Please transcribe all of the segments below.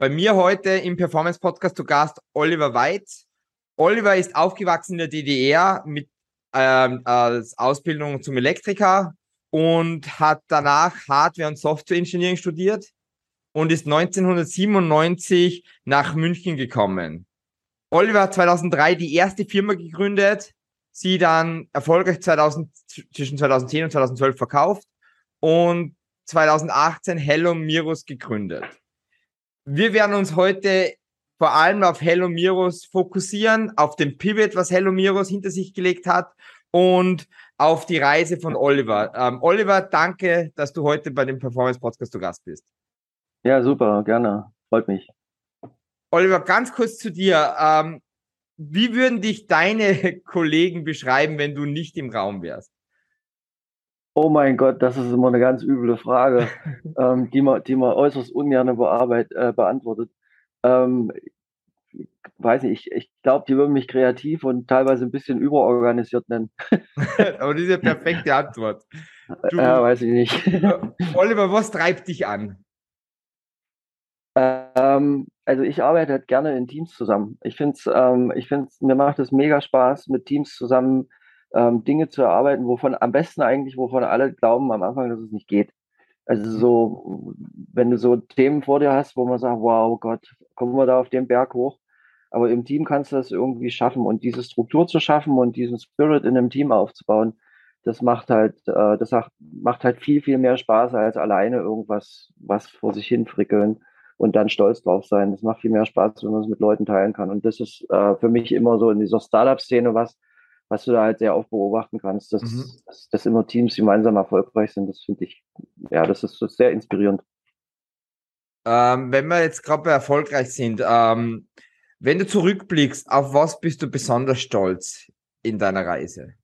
Bei mir heute im Performance Podcast zu Gast Oliver Weitz. Oliver ist aufgewachsen in der DDR mit ähm, als Ausbildung zum Elektriker und hat danach Hardware- und Software-Engineering studiert und ist 1997 nach München gekommen. Oliver hat 2003 die erste Firma gegründet, sie dann erfolgreich 2000, zwischen 2010 und 2012 verkauft und 2018 Hello Mirus gegründet. Wir werden uns heute vor allem auf Hello Mirus fokussieren, auf den Pivot, was Hello Mirus hinter sich gelegt hat und auf die Reise von Oliver. Ähm, Oliver, danke, dass du heute bei dem Performance Podcast zu Gast bist. Ja, super, gerne. Freut mich. Oliver, ganz kurz zu dir. Ähm, wie würden dich deine Kollegen beschreiben, wenn du nicht im Raum wärst? Oh mein Gott, das ist immer eine ganz üble Frage, ähm, die, man, die man äußerst ungern bearbeit, äh, beantwortet. Ähm, weiß nicht, ich, ich glaube, die würden mich kreativ und teilweise ein bisschen überorganisiert nennen. Aber das ist ja perfekte Antwort. Du, ja, weiß ich nicht. Oliver, was treibt dich an? Ähm, also ich arbeite halt gerne in Teams zusammen. Ich finde es, ähm, ich mir macht es mega Spaß, mit Teams zusammen ähm, Dinge zu erarbeiten, wovon am besten eigentlich, wovon alle glauben am Anfang, dass es nicht geht. Also mhm. so, wenn du so Themen vor dir hast, wo man sagt, wow Gott, kommen wir da auf den Berg hoch. Aber im Team kannst du das irgendwie schaffen und diese Struktur zu schaffen und diesen Spirit in einem Team aufzubauen, das macht halt, äh, das macht halt viel, viel mehr Spaß als alleine irgendwas, was vor sich hin frickeln und dann stolz drauf sein. Das macht viel mehr Spaß, wenn man es mit Leuten teilen kann. Und das ist äh, für mich immer so in dieser Startup-Szene was, was du da halt sehr oft beobachten kannst, dass, mhm. dass, dass immer Teams gemeinsam erfolgreich sind. Das finde ich, ja, das ist, das ist sehr inspirierend. Ähm, wenn wir jetzt gerade erfolgreich sind, ähm, wenn du zurückblickst, auf was bist du besonders stolz in deiner Reise?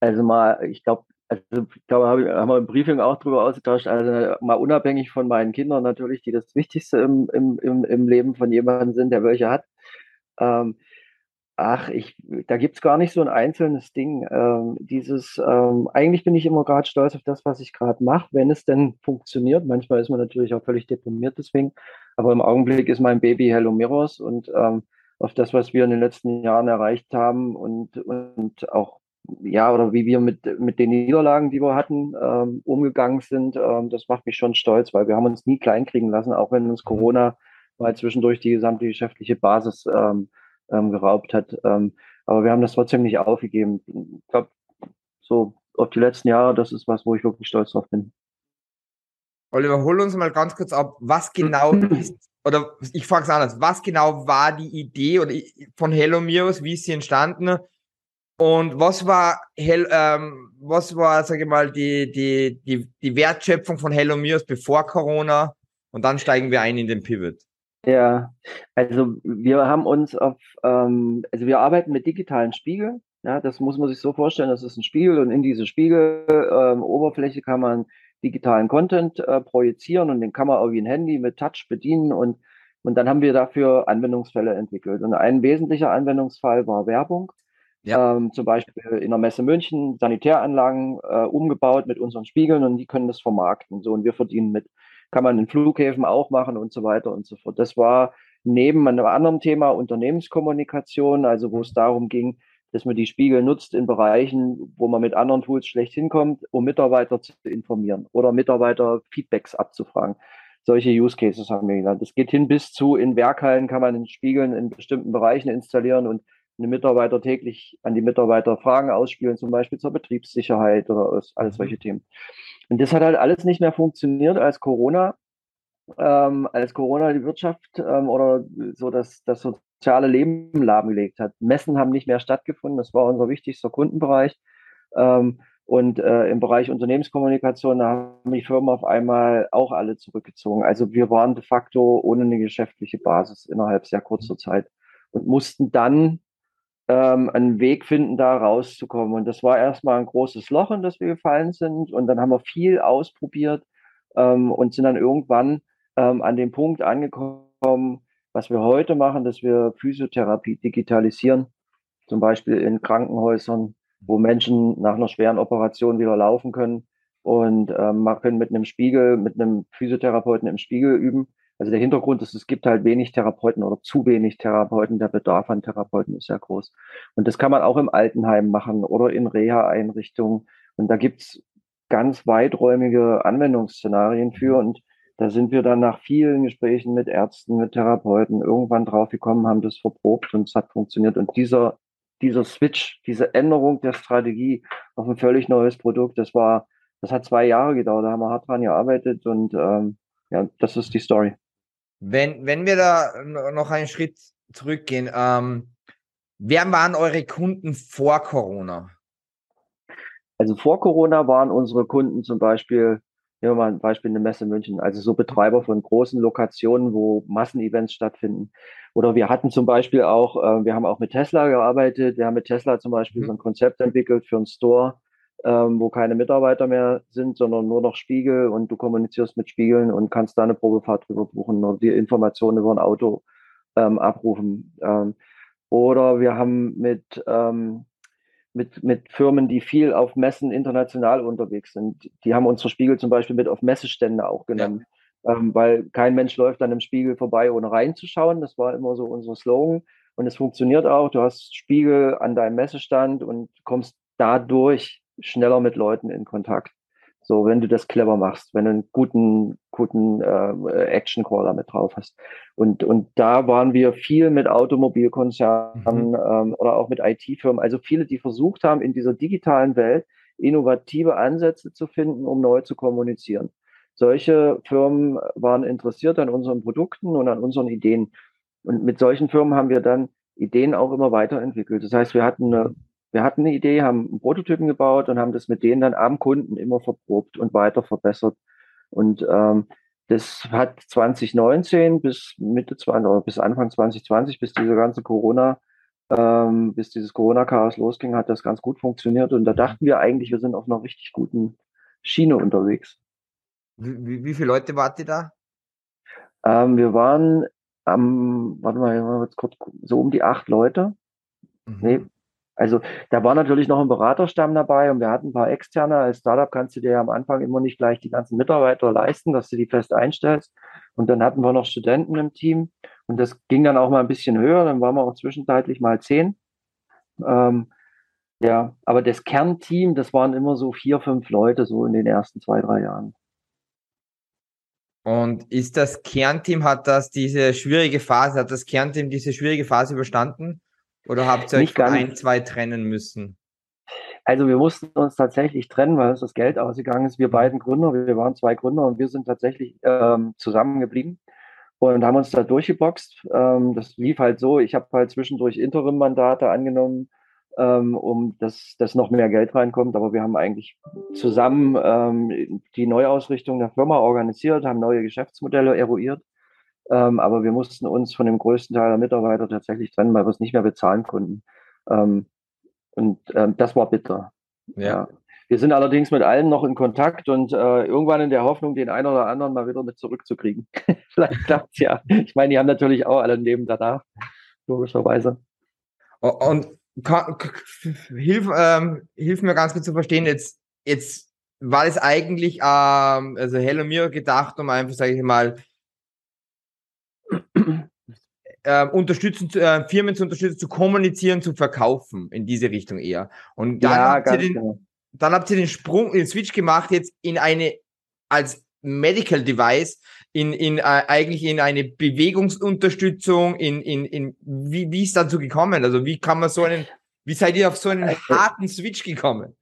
Also mal, ich glaube, also ich glaube, haben wir im Briefing auch drüber ausgetauscht, also mal unabhängig von meinen Kindern natürlich, die das Wichtigste im, im, im, im Leben von jemandem sind, der welche hat. Ähm, Ach, ich, da gibt's gar nicht so ein einzelnes Ding. Ähm, dieses, ähm, eigentlich bin ich immer gerade stolz auf das, was ich gerade mache, wenn es denn funktioniert. Manchmal ist man natürlich auch völlig deprimiert deswegen, aber im Augenblick ist mein Baby Hello Mirrors und ähm, auf das, was wir in den letzten Jahren erreicht haben und, und auch, ja, oder wie wir mit, mit den Niederlagen, die wir hatten, ähm, umgegangen sind, ähm, das macht mich schon stolz, weil wir haben uns nie kleinkriegen lassen, auch wenn uns mhm. Corona mal zwischendurch die gesamte geschäftliche Basis ähm, ähm, geraubt hat. Ähm, aber wir haben das trotzdem nicht aufgegeben. Ich glaube, so auf die letzten Jahre, das ist was, wo ich wirklich stolz drauf bin. Oliver, hol uns mal ganz kurz ab, was genau ist, oder ich frage es anders, was genau war die Idee oder von Hello Mios, wie ist sie entstanden? Und was war, Hel ähm, was war, sage ich mal, die, die, die, die Wertschöpfung von Hello Mios bevor Corona? Und dann steigen wir ein in den Pivot. Ja, also wir haben uns auf, ähm, also wir arbeiten mit digitalen Spiegeln. Ja, das muss man sich so vorstellen, das ist ein Spiegel und in diese Spiegeloberfläche ähm, kann man digitalen Content äh, projizieren und den kann man auch wie ein Handy mit Touch bedienen und, und dann haben wir dafür Anwendungsfälle entwickelt. Und ein wesentlicher Anwendungsfall war Werbung. Ja. Ähm, zum Beispiel in der Messe München Sanitäranlagen äh, umgebaut mit unseren Spiegeln und die können das vermarkten. So und wir verdienen mit kann man in Flughäfen auch machen und so weiter und so fort. Das war neben einem anderen Thema Unternehmenskommunikation, also wo es darum ging, dass man die Spiegel nutzt in Bereichen, wo man mit anderen Tools schlecht hinkommt, um Mitarbeiter zu informieren oder Mitarbeiter Feedbacks abzufragen. Solche Use Cases haben wir genannt. Das geht hin bis zu, in Werkhallen kann man in Spiegeln in bestimmten Bereichen installieren und eine Mitarbeiter täglich an die Mitarbeiter Fragen ausspielen, zum Beispiel zur Betriebssicherheit oder alles solche mhm. Themen. Und das hat halt alles nicht mehr funktioniert, als Corona, ähm, als Corona die Wirtschaft ähm, oder so das, das soziale Leben lahmgelegt hat. Messen haben nicht mehr stattgefunden, das war unser wichtigster Kundenbereich. Ähm, und äh, im Bereich Unternehmenskommunikation haben die Firmen auf einmal auch alle zurückgezogen. Also wir waren de facto ohne eine geschäftliche Basis innerhalb sehr kurzer Zeit und mussten dann ähm, einen Weg finden, da rauszukommen. Und das war erstmal ein großes Loch, in das wir gefallen sind. Und dann haben wir viel ausprobiert ähm, und sind dann irgendwann ähm, an dem Punkt angekommen, was wir heute machen, dass wir Physiotherapie digitalisieren, zum Beispiel in Krankenhäusern, wo Menschen nach einer schweren Operation wieder laufen können und ähm, man können mit einem Spiegel, mit einem Physiotherapeuten im Spiegel üben Also der Hintergrund ist, es gibt halt wenig Therapeuten oder zu wenig Therapeuten. Der Bedarf an Therapeuten ist sehr groß. Und das kann man auch im Altenheim machen oder in Reha-Einrichtungen. Und da gibt's ganz weiträumige Anwendungsszenarien für. Und da sind wir dann nach vielen Gesprächen mit Ärzten, mit Therapeuten irgendwann drauf gekommen, haben das verprobt und es hat funktioniert. Und dieser, dieser Switch, diese Änderung der Strategie auf ein völlig neues Produkt, das war, das hat zwei Jahre gedauert. Da haben wir hart dran gearbeitet und ähm, ja, das ist die Story. Wenn, wenn wir da noch einen Schritt zurückgehen, ähm, wer waren eure Kunden vor Corona? Also vor Corona waren unsere Kunden zum Beispiel, nehmen wir mal ein Beispiel eine Messe München, also so Betreiber von großen Lokationen, wo Massenevents stattfinden. Oder wir hatten zum Beispiel auch, äh, wir haben auch mit Tesla gearbeitet, wir haben mit Tesla zum Beispiel mhm. so ein Konzept entwickelt für einen Store, ähm, wo keine Mitarbeiter mehr sind, sondern nur noch Spiegel und du kommunizierst mit Spiegeln und kannst da eine Probefahrt drüber buchen oder die Informationen über ein Auto ähm, abrufen. Ähm, oder wir haben mit, ähm, mit, mit Firmen, die viel auf Messen international unterwegs sind, die haben unsere Spiegel zum Beispiel mit auf Messestände auch genommen. Ja. Ähm, weil kein Mensch läuft an einem Spiegel vorbei, ohne reinzuschauen. Das war immer so unser Slogan. Und es funktioniert auch. Du hast Spiegel an deinem Messestand und kommst dadurch schneller mit Leuten in Kontakt. So, wenn du das clever machst, wenn du einen guten, guten äh, Action Caller mit drauf hast. Und, und da waren wir viel mit Automobilkonzernen mhm. ähm, oder auch mit IT-Firmen, also viele, die versucht haben, in dieser digitalen Welt innovative Ansätze zu finden, um neu zu kommunizieren. Solche Firmen waren interessiert an unseren Produkten und an unseren Ideen. Und mit solchen Firmen haben wir dann Ideen auch immer weiterentwickelt. Das heißt, wir hatten eine wir hatten eine Idee, haben einen Prototypen gebaut und haben das mit denen dann am Kunden immer verprobt und weiter verbessert. Und ähm, das hat 2019 bis Mitte 20 oder bis Anfang 2020, bis diese ganze Corona, ähm, bis dieses Corona-Chaos losging, hat das ganz gut funktioniert. Und da dachten wir eigentlich, wir sind auf einer richtig guten Schiene unterwegs. Wie, wie, wie viele Leute wart ihr da? Ähm, wir waren am, warte mal, jetzt kurz, so um die acht Leute. Mhm. Nee, also da war natürlich noch ein Beraterstamm dabei und wir hatten ein paar externe. Als Startup kannst du dir ja am Anfang immer nicht gleich die ganzen Mitarbeiter leisten, dass du die fest einstellst. Und dann hatten wir noch Studenten im Team und das ging dann auch mal ein bisschen höher. Dann waren wir auch zwischenzeitlich mal zehn. Ähm, ja, aber das Kernteam, das waren immer so vier, fünf Leute so in den ersten zwei, drei Jahren. Und ist das Kernteam, hat das diese schwierige Phase, hat das Kernteam diese schwierige Phase überstanden? Oder habt ihr euch von ein, zwei trennen müssen? Also wir mussten uns tatsächlich trennen, weil uns das Geld ausgegangen ist. Wir beiden Gründer, wir waren zwei Gründer und wir sind tatsächlich ähm, zusammengeblieben und haben uns da durchgeboxt. Ähm, das lief halt so, ich habe halt zwischendurch Interim-Mandate angenommen, ähm, um dass, dass noch mehr Geld reinkommt. Aber wir haben eigentlich zusammen ähm, die Neuausrichtung der Firma organisiert, haben neue Geschäftsmodelle eruiert ähm, aber wir mussten uns von dem größten Teil der Mitarbeiter tatsächlich trennen, weil wir es nicht mehr bezahlen konnten. Ähm, und ähm, das war bitter. Ja. ja. Wir sind allerdings mit allen noch in Kontakt und äh, irgendwann in der Hoffnung, den einen oder anderen mal wieder mit zurückzukriegen. Vielleicht klappt es ja. Ich meine, die haben natürlich auch alle ein Leben danach, logischerweise. Und hilf, ähm, hilf mir ganz kurz zu verstehen, jetzt, jetzt war es eigentlich, ähm, also Hello mir gedacht, um einfach, sage ich mal, äh, unterstützen, äh, Firmen zu unterstützen, zu kommunizieren, zu verkaufen, in diese Richtung eher. Und dann, ja, habt, ihr den, genau. dann habt ihr den Sprung, den Switch gemacht, jetzt in eine, als Medical Device, in, in äh, eigentlich in eine Bewegungsunterstützung, in, in, in wie, wie ist dazu gekommen? Also wie kann man so einen, wie seid ihr auf so einen also harten Switch gekommen?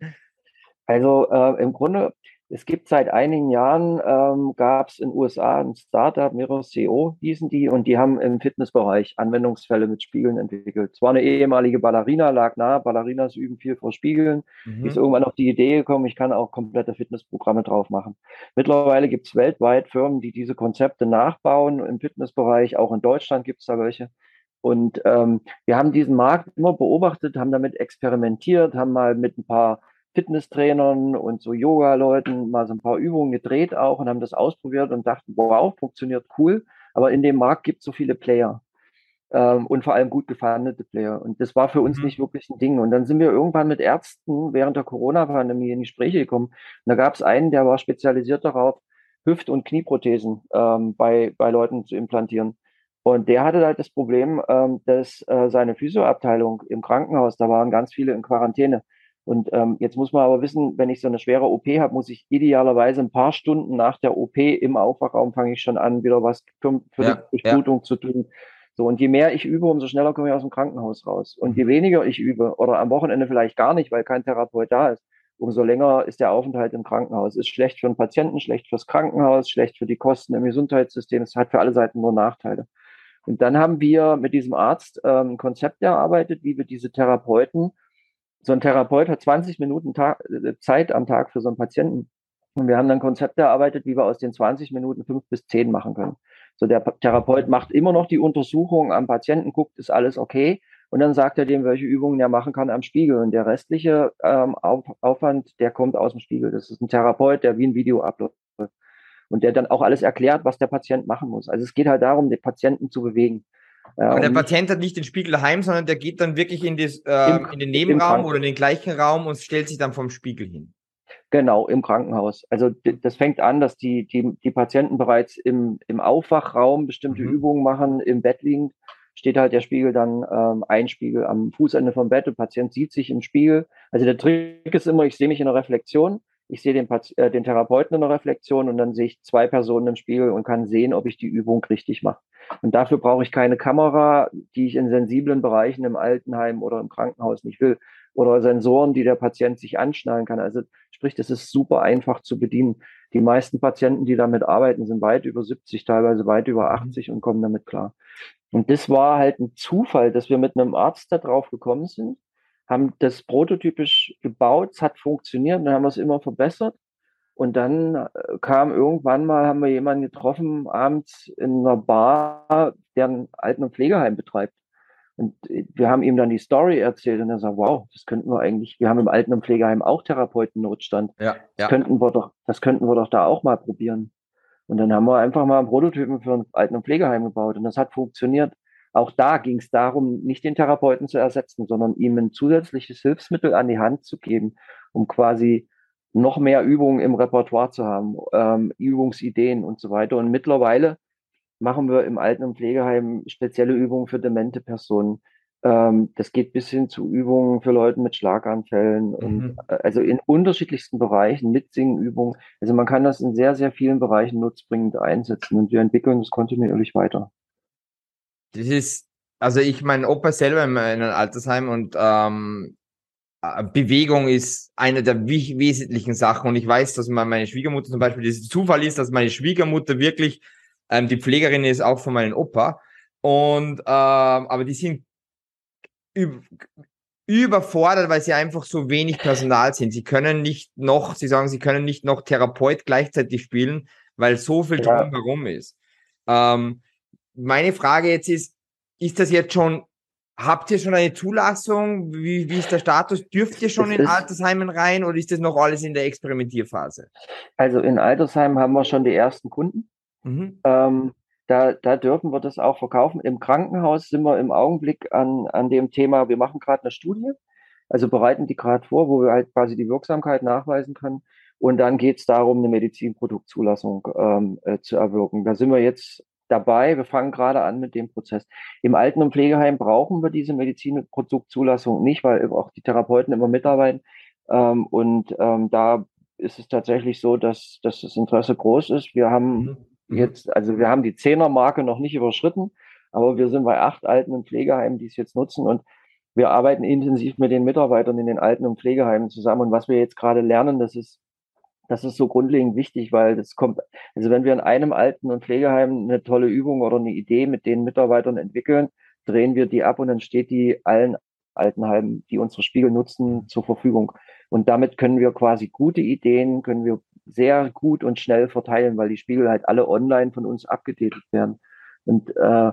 Also äh, im Grunde es gibt seit einigen Jahren, ähm, gab es in den USA ein Startup, Mirror CO hießen die, und die haben im Fitnessbereich Anwendungsfälle mit Spiegeln entwickelt. Es war eine ehemalige Ballerina, lag nah, Ballerinas üben viel vor Spiegeln. Mhm. Die ist irgendwann auf die Idee gekommen, ich kann auch komplette Fitnessprogramme drauf machen. Mittlerweile gibt es weltweit Firmen, die diese Konzepte nachbauen im Fitnessbereich, auch in Deutschland gibt es da welche. Und ähm, wir haben diesen Markt immer beobachtet, haben damit experimentiert, haben mal mit ein paar Fitnesstrainern und so Yoga-Leuten mal so ein paar Übungen gedreht auch und haben das ausprobiert und dachten, wow, funktioniert cool. Aber in dem Markt gibt es so viele Player ähm, und vor allem gut gefundete Player. Und das war für uns mhm. nicht wirklich ein Ding. Und dann sind wir irgendwann mit Ärzten während der Corona-Pandemie in Gespräche gekommen. Und da gab es einen, der war spezialisiert darauf, Hüft- und Knieprothesen ähm, bei, bei Leuten zu implantieren. Und der hatte halt das Problem, ähm, dass äh, seine Physioabteilung im Krankenhaus, da waren ganz viele in Quarantäne. Und ähm, jetzt muss man aber wissen, wenn ich so eine schwere OP habe, muss ich idealerweise ein paar Stunden nach der OP im Aufwachraum fange ich schon an, wieder was für, für ja, die Durchblutung ja. zu tun. So, und je mehr ich übe, umso schneller komme ich aus dem Krankenhaus raus. Und je mhm. weniger ich übe, oder am Wochenende vielleicht gar nicht, weil kein Therapeut da ist, umso länger ist der Aufenthalt im Krankenhaus. Ist schlecht für den Patienten, schlecht fürs Krankenhaus, schlecht für die Kosten im Gesundheitssystem. Es hat für alle Seiten nur Nachteile. Und dann haben wir mit diesem Arzt ähm, ein Konzept erarbeitet, wie wir diese Therapeuten so ein Therapeut hat 20 Minuten Tag, äh, Zeit am Tag für so einen Patienten. Und wir haben dann Konzepte erarbeitet, wie wir aus den 20 Minuten fünf bis zehn machen können. So der Therapeut macht immer noch die Untersuchung am Patienten, guckt, ist alles okay. Und dann sagt er dem, welche Übungen er machen kann am Spiegel. Und der restliche ähm, Auf, Aufwand, der kommt aus dem Spiegel. Das ist ein Therapeut, der wie ein Video abläuft. Und der dann auch alles erklärt, was der Patient machen muss. Also es geht halt darum, den Patienten zu bewegen. Aber der Patient hat nicht den Spiegel daheim, sondern der geht dann wirklich in, das, äh, in den Nebenraum oder in den gleichen Raum und stellt sich dann vom Spiegel hin. Genau, im Krankenhaus. Also das fängt an, dass die, die, die Patienten bereits im, im Aufwachraum bestimmte mhm. Übungen machen, im Bett liegend, steht halt der Spiegel dann ähm, ein Spiegel am Fußende vom Bett, der Patient sieht sich im Spiegel. Also der Trick ist immer, ich sehe mich in der Reflexion, ich sehe den, äh, den Therapeuten in der Reflexion und dann sehe ich zwei Personen im Spiegel und kann sehen, ob ich die Übung richtig mache. Und dafür brauche ich keine Kamera, die ich in sensiblen Bereichen im Altenheim oder im Krankenhaus nicht will. Oder Sensoren, die der Patient sich anschnallen kann. Also sprich, das ist super einfach zu bedienen. Die meisten Patienten, die damit arbeiten, sind weit über 70, teilweise weit über 80 und kommen damit klar. Und das war halt ein Zufall, dass wir mit einem Arzt da drauf gekommen sind, haben das prototypisch gebaut, es hat funktioniert, dann haben wir es immer verbessert. Und dann äh, kam irgendwann mal, haben wir jemanden getroffen, abends in einer Bar, der ein Alten- und Pflegeheim betreibt. Und äh, wir haben ihm dann die Story erzählt und er sagt, wow, das könnten wir eigentlich, wir haben im Alten- und Pflegeheim auch Therapeutennotstand. Ja, ja. Das könnten wir doch, das könnten wir doch da auch mal probieren. Und dann haben wir einfach mal einen Prototypen für ein Alten- und Pflegeheim gebaut und das hat funktioniert. Auch da ging es darum, nicht den Therapeuten zu ersetzen, sondern ihm ein zusätzliches Hilfsmittel an die Hand zu geben, um quasi noch mehr Übungen im Repertoire zu haben, ähm, Übungsideen und so weiter. Und mittlerweile machen wir im Alten- und Pflegeheim spezielle Übungen für demente Personen. Ähm, das geht bis hin zu Übungen für Leute mit Schlaganfällen mhm. und äh, also in unterschiedlichsten Bereichen mit Singenübungen. Also man kann das in sehr, sehr vielen Bereichen nutzbringend einsetzen und wir entwickeln das kontinuierlich weiter. Das ist, also ich mein Opa selber in einem Altersheim und ähm, äh, Bewegung ist eine der wesentlichen Sachen. Und ich weiß, dass meine Schwiegermutter zum Beispiel, das Zufall ist, dass meine Schwiegermutter wirklich ähm, die Pflegerin ist, auch von meinem Opa. Und ähm, aber die sind überfordert, weil sie einfach so wenig Personal sind. Sie können nicht noch, sie sagen, sie können nicht noch Therapeut gleichzeitig spielen, weil so viel ja. drumherum ist. Ähm, meine Frage jetzt ist, ist das jetzt schon Habt ihr schon eine Zulassung? Wie, wie ist der Status? Dürft ihr schon das in Altersheimen rein oder ist das noch alles in der Experimentierphase? Also in Altersheimen haben wir schon die ersten Kunden. Mhm. Ähm, da, da dürfen wir das auch verkaufen. Im Krankenhaus sind wir im Augenblick an, an dem Thema, wir machen gerade eine Studie, also bereiten die gerade vor, wo wir halt quasi die Wirksamkeit nachweisen können. Und dann geht es darum, eine Medizinproduktzulassung ähm, äh, zu erwirken. Da sind wir jetzt dabei. Wir fangen gerade an mit dem Prozess. Im Alten- und Pflegeheim brauchen wir diese Medizinproduktzulassung nicht, weil auch die Therapeuten immer mitarbeiten. Ähm, und ähm, da ist es tatsächlich so, dass, dass das Interesse groß ist. Wir haben mhm. mhm. jetzt, also wir haben die Zehner-Marke noch nicht überschritten, aber wir sind bei acht Alten- und Pflegeheimen, die es jetzt nutzen und wir arbeiten intensiv mit den Mitarbeitern in den Alten- und Pflegeheimen zusammen. Und was wir jetzt gerade lernen, das ist das ist so grundlegend wichtig, weil das kommt, also wenn wir in einem Alten- und Pflegeheim eine tolle Übung oder eine Idee mit den Mitarbeitern entwickeln, drehen wir die ab und dann steht die allen Altenheimen, die unsere Spiegel nutzen, zur Verfügung. Und damit können wir quasi gute Ideen, können wir sehr gut und schnell verteilen, weil die Spiegel halt alle online von uns abgetätigt werden. Und äh,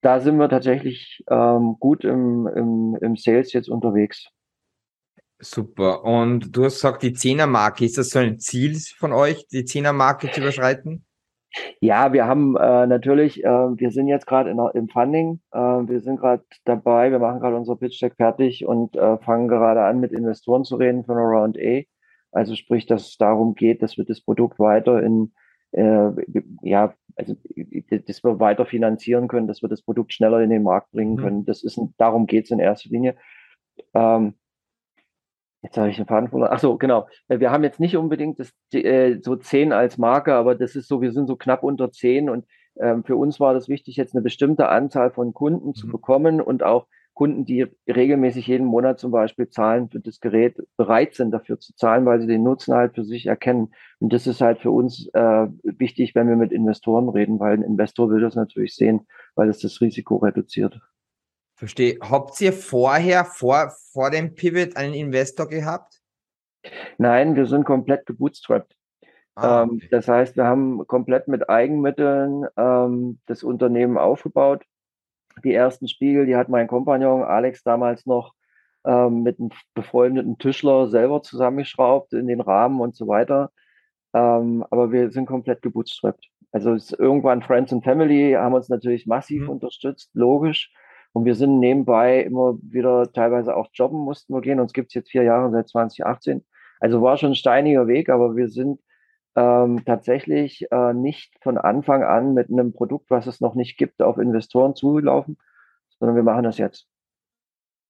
da sind wir tatsächlich ähm, gut im, im, im Sales jetzt unterwegs. Super. Und du hast gesagt, die Zehnermarke, ist das so ein Ziel von euch, die Zehnermarke zu überschreiten? Ja, wir haben äh, natürlich, äh, wir sind jetzt gerade im Funding, äh, wir sind gerade dabei, wir machen gerade unser Pitch Deck fertig und äh, fangen gerade an, mit Investoren zu reden von Around A. Also sprich, dass es darum geht, dass wir das Produkt weiter in, äh, ja, also dass wir weiter finanzieren können, dass wir das Produkt schneller in den Markt bringen mhm. können. Das ist darum geht es in erster Linie. Ähm, Jetzt habe ich Faden verloren. Ach so, genau. Wir haben jetzt nicht unbedingt das, äh, so 10 als Marke, aber das ist so, wir sind so knapp unter 10 und ähm, für uns war das wichtig, jetzt eine bestimmte Anzahl von Kunden mhm. zu bekommen und auch Kunden, die regelmäßig jeden Monat zum Beispiel zahlen für das Gerät, bereit sind dafür zu zahlen, weil sie den Nutzen halt für sich erkennen. Und das ist halt für uns äh, wichtig, wenn wir mit Investoren reden, weil ein Investor will das natürlich sehen, weil es das Risiko reduziert. Verstehe. Habt ihr vorher, vor, vor dem Pivot, einen Investor gehabt? Nein, wir sind komplett gebootstrapped. Ah, ähm, okay. ähm, das heißt, wir haben komplett mit Eigenmitteln ähm, das Unternehmen aufgebaut. Die ersten Spiegel, die hat mein Kompagnon Alex damals noch ähm, mit einem befreundeten Tischler selber zusammengeschraubt in den Rahmen und so weiter. Ähm, aber wir sind komplett gebootstrapped. Also irgendwann Friends and Family haben uns natürlich massiv mhm. unterstützt, logisch. Und wir sind nebenbei immer wieder teilweise auch jobben mussten wir gehen. Uns gibt es jetzt vier Jahre seit 2018. Also war schon ein steiniger Weg, aber wir sind ähm, tatsächlich äh, nicht von Anfang an mit einem Produkt, was es noch nicht gibt, auf Investoren zugelaufen, sondern wir machen das jetzt.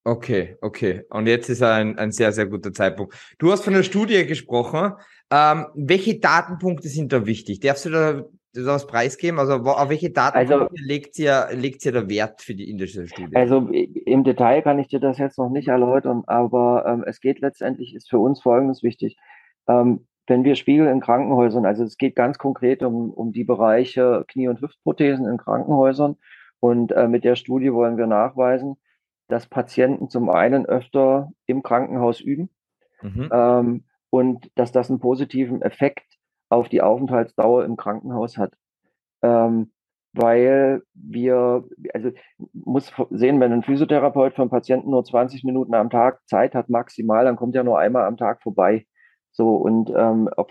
Okay, okay. Und jetzt ist ein, ein sehr, sehr guter Zeitpunkt. Du hast von der Studie gesprochen. Ähm, welche Datenpunkte sind da wichtig? Darfst du da das preisgeben? Also auf welche Daten also, legt ihr, legt ihr da Wert für die indische Studie? Also im Detail kann ich dir das jetzt noch nicht erläutern, aber ähm, es geht letztendlich, ist für uns Folgendes wichtig. Ähm, wenn wir Spiegel in Krankenhäusern, also es geht ganz konkret um, um die Bereiche Knie- und Hüftprothesen in Krankenhäusern und äh, mit der Studie wollen wir nachweisen, dass Patienten zum einen öfter im Krankenhaus üben mhm. ähm, und dass das einen positiven Effekt auf die Aufenthaltsdauer im Krankenhaus hat. Ähm, weil wir, also muss sehen, wenn ein Physiotherapeut einen Patienten nur 20 Minuten am Tag Zeit hat, maximal, dann kommt er nur einmal am Tag vorbei. So, und, ähm, auf,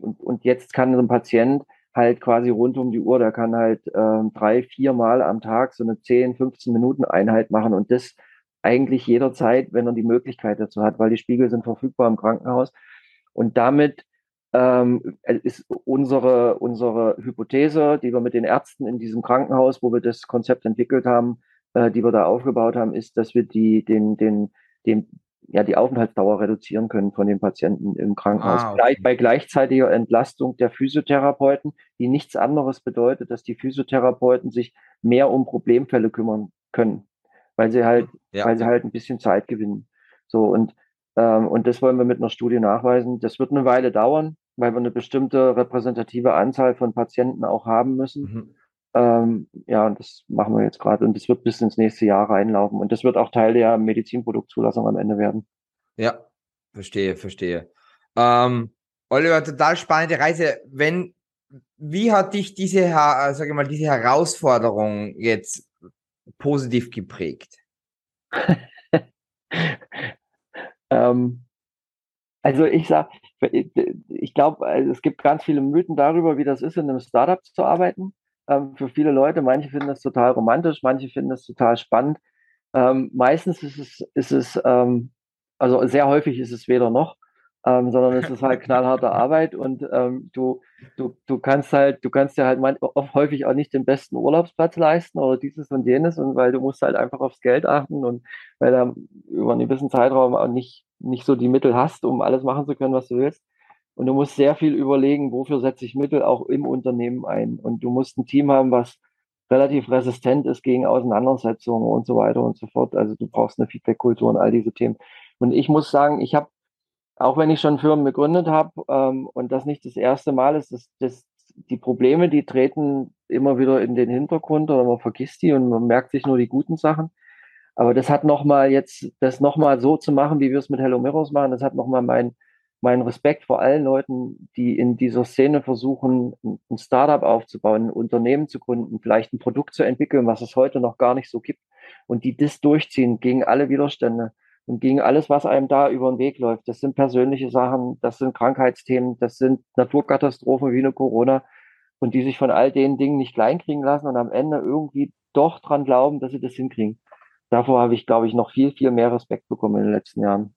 und, und jetzt kann ein Patient halt quasi rund um die Uhr, der kann halt ähm, drei, vier Mal am Tag so eine 10, 15 Minuten Einheit machen und das eigentlich jederzeit, wenn er die Möglichkeit dazu hat, weil die Spiegel sind verfügbar im Krankenhaus. Und damit ähm, ist unsere, unsere Hypothese, die wir mit den Ärzten in diesem Krankenhaus, wo wir das Konzept entwickelt haben, äh, die wir da aufgebaut haben, ist, dass wir die, den, den, den, ja, die Aufenthaltsdauer reduzieren können von den Patienten im Krankenhaus. Ah, okay. bei gleichzeitiger Entlastung der Physiotherapeuten, die nichts anderes bedeutet, dass die Physiotherapeuten sich mehr um Problemfälle kümmern können, weil sie halt, ja. weil sie halt ein bisschen Zeit gewinnen. So, und und das wollen wir mit einer Studie nachweisen. Das wird eine Weile dauern, weil wir eine bestimmte repräsentative Anzahl von Patienten auch haben müssen. Mhm. Ähm, ja, und das machen wir jetzt gerade. Und das wird bis ins nächste Jahr reinlaufen. Und das wird auch Teil der Medizinproduktzulassung am Ende werden. Ja, verstehe, verstehe. Ähm, Oliver, total spannende Reise. Wenn, wie hat dich diese, äh, sage mal, diese Herausforderung jetzt positiv geprägt? Ähm, also ich sag, ich glaube, also es gibt ganz viele Mythen darüber, wie das ist, in einem Startup zu arbeiten. Ähm, für viele Leute, manche finden das total romantisch, manche finden das total spannend. Ähm, meistens ist es, ist es ähm, also sehr häufig ist es weder noch ähm, sondern es ist halt knallharte Arbeit und ähm, du, du, du kannst halt, du kannst dir halt oft häufig auch nicht den besten Urlaubsplatz leisten oder dieses und jenes und weil du musst halt einfach aufs Geld achten und weil du über einen gewissen Zeitraum auch nicht, nicht so die Mittel hast, um alles machen zu können, was du willst. Und du musst sehr viel überlegen, wofür setze ich Mittel auch im Unternehmen ein. Und du musst ein Team haben, was relativ resistent ist gegen Auseinandersetzungen und so weiter und so fort. Also du brauchst eine Feedback-Kultur und all diese Themen. Und ich muss sagen, ich habe auch wenn ich schon Firmen gegründet habe ähm, und das nicht das erste Mal ist, dass, dass die Probleme, die treten immer wieder in den Hintergrund oder man vergisst die und man merkt sich nur die guten Sachen. Aber das hat nochmal jetzt, das nochmal so zu machen, wie wir es mit Hello Mirrors machen, das hat nochmal mein, mein Respekt vor allen Leuten, die in dieser Szene versuchen, ein Startup aufzubauen, ein Unternehmen zu gründen, vielleicht ein Produkt zu entwickeln, was es heute noch gar nicht so gibt und die das durchziehen gegen alle Widerstände und gegen alles, was einem da über den Weg läuft. Das sind persönliche Sachen, das sind Krankheitsthemen, das sind Naturkatastrophen wie eine Corona und die sich von all den Dingen nicht kleinkriegen lassen und am Ende irgendwie doch dran glauben, dass sie das hinkriegen. Davor habe ich, glaube ich, noch viel, viel mehr Respekt bekommen in den letzten Jahren.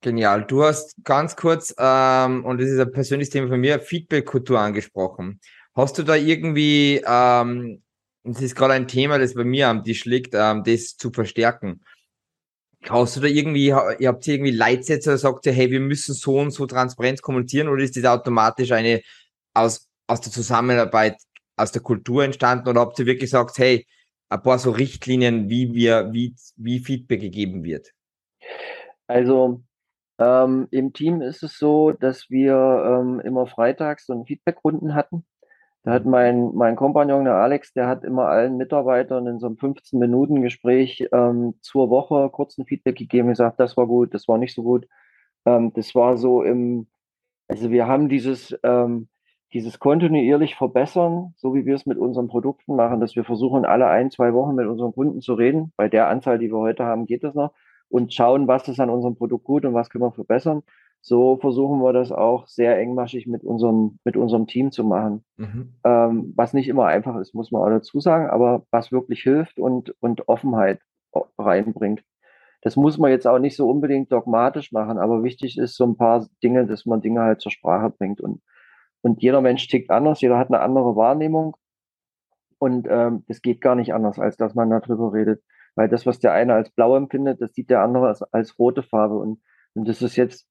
Genial. Du hast ganz kurz, ähm, und das ist ein persönliches Thema von mir, Feedback-Kultur angesprochen. Hast du da irgendwie, ähm, das ist gerade ein Thema, das bei mir am Tisch liegt, ähm, das zu verstärken. Hast du da irgendwie, ihr habt irgendwie Leitsätze oder sagt ihr, hey, wir müssen so und so transparent kommunizieren oder ist das automatisch eine aus, aus der Zusammenarbeit, aus der Kultur entstanden oder habt ihr wirklich gesagt, hey, ein paar so Richtlinien, wie wir, wie, wie Feedback gegeben wird? Also ähm, im Team ist es so, dass wir ähm, immer freitags so einen Feedbackrunden hatten. Da hat mein, mein Kompagnon, der Alex, der hat immer allen Mitarbeitern in so einem 15-Minuten-Gespräch ähm, zur Woche kurz ein Feedback gegeben, gesagt, das war gut, das war nicht so gut. Ähm, das war so im, also wir haben dieses, ähm, dieses kontinuierlich verbessern, so wie wir es mit unseren Produkten machen, dass wir versuchen, alle ein, zwei Wochen mit unseren Kunden zu reden. Bei der Anzahl, die wir heute haben, geht das noch. Und schauen, was ist an unserem Produkt gut und was können wir verbessern so versuchen wir das auch sehr engmaschig mit unserem, mit unserem Team zu machen. Mhm. Ähm, was nicht immer einfach ist, muss man auch dazu sagen, aber was wirklich hilft und, und Offenheit reinbringt. Das muss man jetzt auch nicht so unbedingt dogmatisch machen, aber wichtig ist so ein paar Dinge, dass man Dinge halt zur Sprache bringt. Und, und jeder Mensch tickt anders, jeder hat eine andere Wahrnehmung. Und ähm, das geht gar nicht anders, als dass man darüber redet. Weil das, was der eine als blau empfindet, das sieht der andere als, als rote Farbe. Und, und das ist jetzt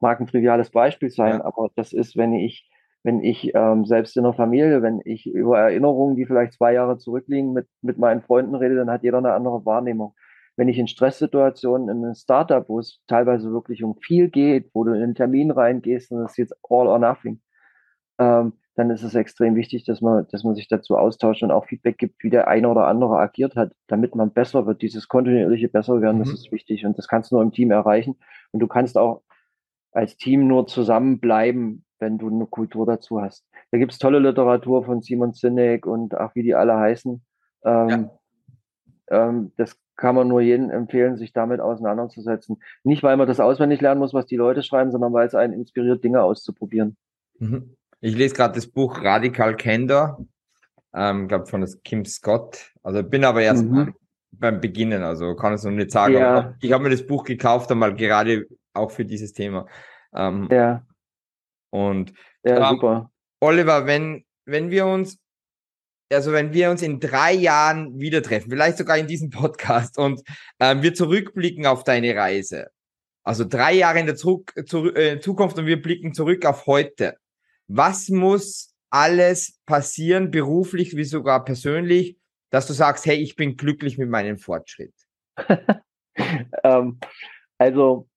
mag ein triviales Beispiel sein, ja. aber das ist, wenn ich, wenn ich ähm, selbst in der Familie, wenn ich über Erinnerungen, die vielleicht zwei Jahre zurückliegen, mit, mit meinen Freunden rede, dann hat jeder eine andere Wahrnehmung. Wenn ich in Stresssituationen in einem Startup, wo es teilweise wirklich um viel geht, wo du in einen Termin reingehst und das ist jetzt all or nothing, ähm, dann ist es extrem wichtig, dass man, dass man sich dazu austauscht und auch Feedback gibt, wie der eine oder andere agiert hat, damit man besser wird. Dieses kontinuierliche besser werden, mhm. das ist wichtig und das kannst du nur im Team erreichen. Und du kannst auch als Team nur zusammenbleiben, wenn du eine Kultur dazu hast. Da gibt's tolle Literatur von Simon Sinek und ach, wie die alle heißen. Ähm, ja. ähm, das kann man nur jedem empfehlen, sich damit auseinanderzusetzen. Nicht, weil man das auswendig lernen muss, was die Leute schreiben, sondern weil es einen inspiriert, Dinge auszuprobieren. Mhm. Ich lese gerade das Buch Radical Candor, ähm, glaube von das Kim Scott. Also bin aber erst mhm. beim Beginnen, also kann es noch nicht sagen. Ja. Ich habe mir das Buch gekauft, einmal gerade auch für dieses Thema. Ähm, ja. Und ja, ähm, super. Oliver, wenn, wenn wir uns, also wenn wir uns in drei Jahren wieder treffen, vielleicht sogar in diesem Podcast und ähm, wir zurückblicken auf deine Reise, also drei Jahre in der Zurück, zu, äh, Zukunft und wir blicken zurück auf heute. Was muss alles passieren, beruflich wie sogar persönlich, dass du sagst, hey, ich bin glücklich mit meinem Fortschritt? ähm, also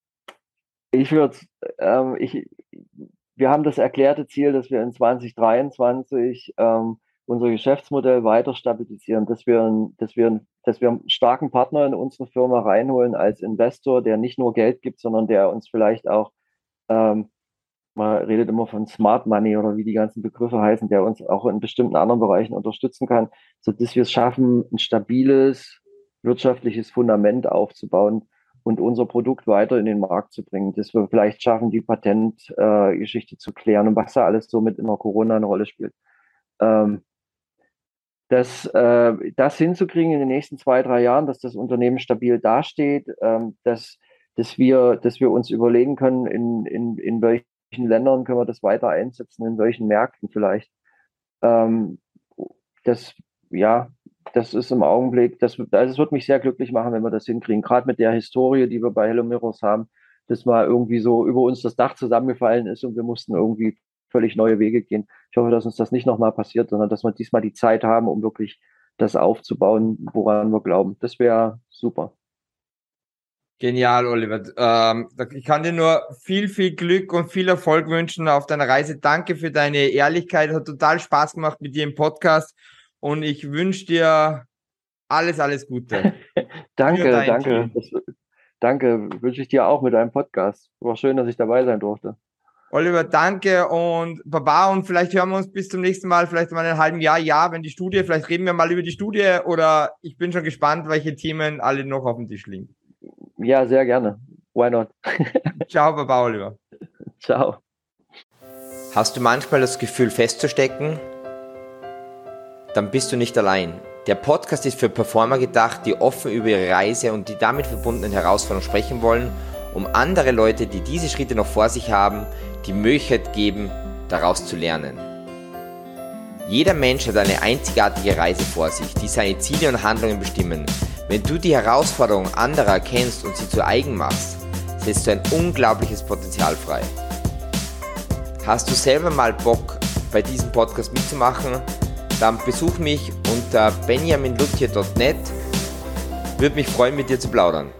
ich würde, ähm, ich, wir haben das erklärte Ziel, dass wir in 2023 ähm, unser Geschäftsmodell weiter stabilisieren, dass wir, dass, wir, dass wir einen starken Partner in unsere Firma reinholen als Investor, der nicht nur Geld gibt, sondern der uns vielleicht auch, ähm, man redet immer von Smart Money oder wie die ganzen Begriffe heißen, der uns auch in bestimmten anderen Bereichen unterstützen kann, so dass wir es schaffen, ein stabiles wirtschaftliches Fundament aufzubauen, und unser Produkt weiter in den Markt zu bringen, dass wir vielleicht schaffen, die Patentgeschichte äh, zu klären und was da alles so mit in der Corona eine Rolle spielt. Ähm, das, äh, das hinzukriegen in den nächsten zwei, drei Jahren, dass das Unternehmen stabil dasteht, ähm, dass, dass, wir, dass wir uns überlegen können, in, in, in welchen Ländern können wir das weiter einsetzen, in welchen Märkten vielleicht. Ähm, das, ja, das ist im Augenblick, das, also es wird mich sehr glücklich machen, wenn wir das hinkriegen. Gerade mit der Historie, die wir bei Hello Mirrors haben, dass mal irgendwie so über uns das Dach zusammengefallen ist und wir mussten irgendwie völlig neue Wege gehen. Ich hoffe, dass uns das nicht nochmal passiert, sondern dass wir diesmal die Zeit haben, um wirklich das aufzubauen, woran wir glauben. Das wäre super. Genial, Oliver. Ähm, ich kann dir nur viel, viel Glück und viel Erfolg wünschen auf deiner Reise. Danke für deine Ehrlichkeit. Hat total Spaß gemacht mit dir im Podcast und ich wünsche dir alles, alles Gute. danke, danke. Das, danke, wünsche ich dir auch mit deinem Podcast. War schön, dass ich dabei sein durfte. Oliver, danke und Baba und vielleicht hören wir uns bis zum nächsten Mal, vielleicht mal in einem halben Jahr, ja, wenn die Studie, vielleicht reden wir mal über die Studie oder ich bin schon gespannt, welche Themen alle noch auf dem Tisch liegen. Ja, sehr gerne. Why not? Ciao, Baba, Oliver. Ciao. Hast du manchmal das Gefühl festzustecken? Dann bist du nicht allein. Der Podcast ist für Performer gedacht, die offen über ihre Reise und die damit verbundenen Herausforderungen sprechen wollen um andere Leute, die diese Schritte noch vor sich haben, die Möglichkeit geben, daraus zu lernen. Jeder Mensch hat eine einzigartige Reise vor sich, die seine Ziele und Handlungen bestimmen. Wenn du die Herausforderungen anderer erkennst und sie zu eigen machst, setzt du ein unglaubliches Potenzial frei. Hast du selber mal Bock, bei diesem Podcast mitzumachen? Dann besuch mich unter benjaminlutje.net. Würde mich freuen, mit dir zu plaudern.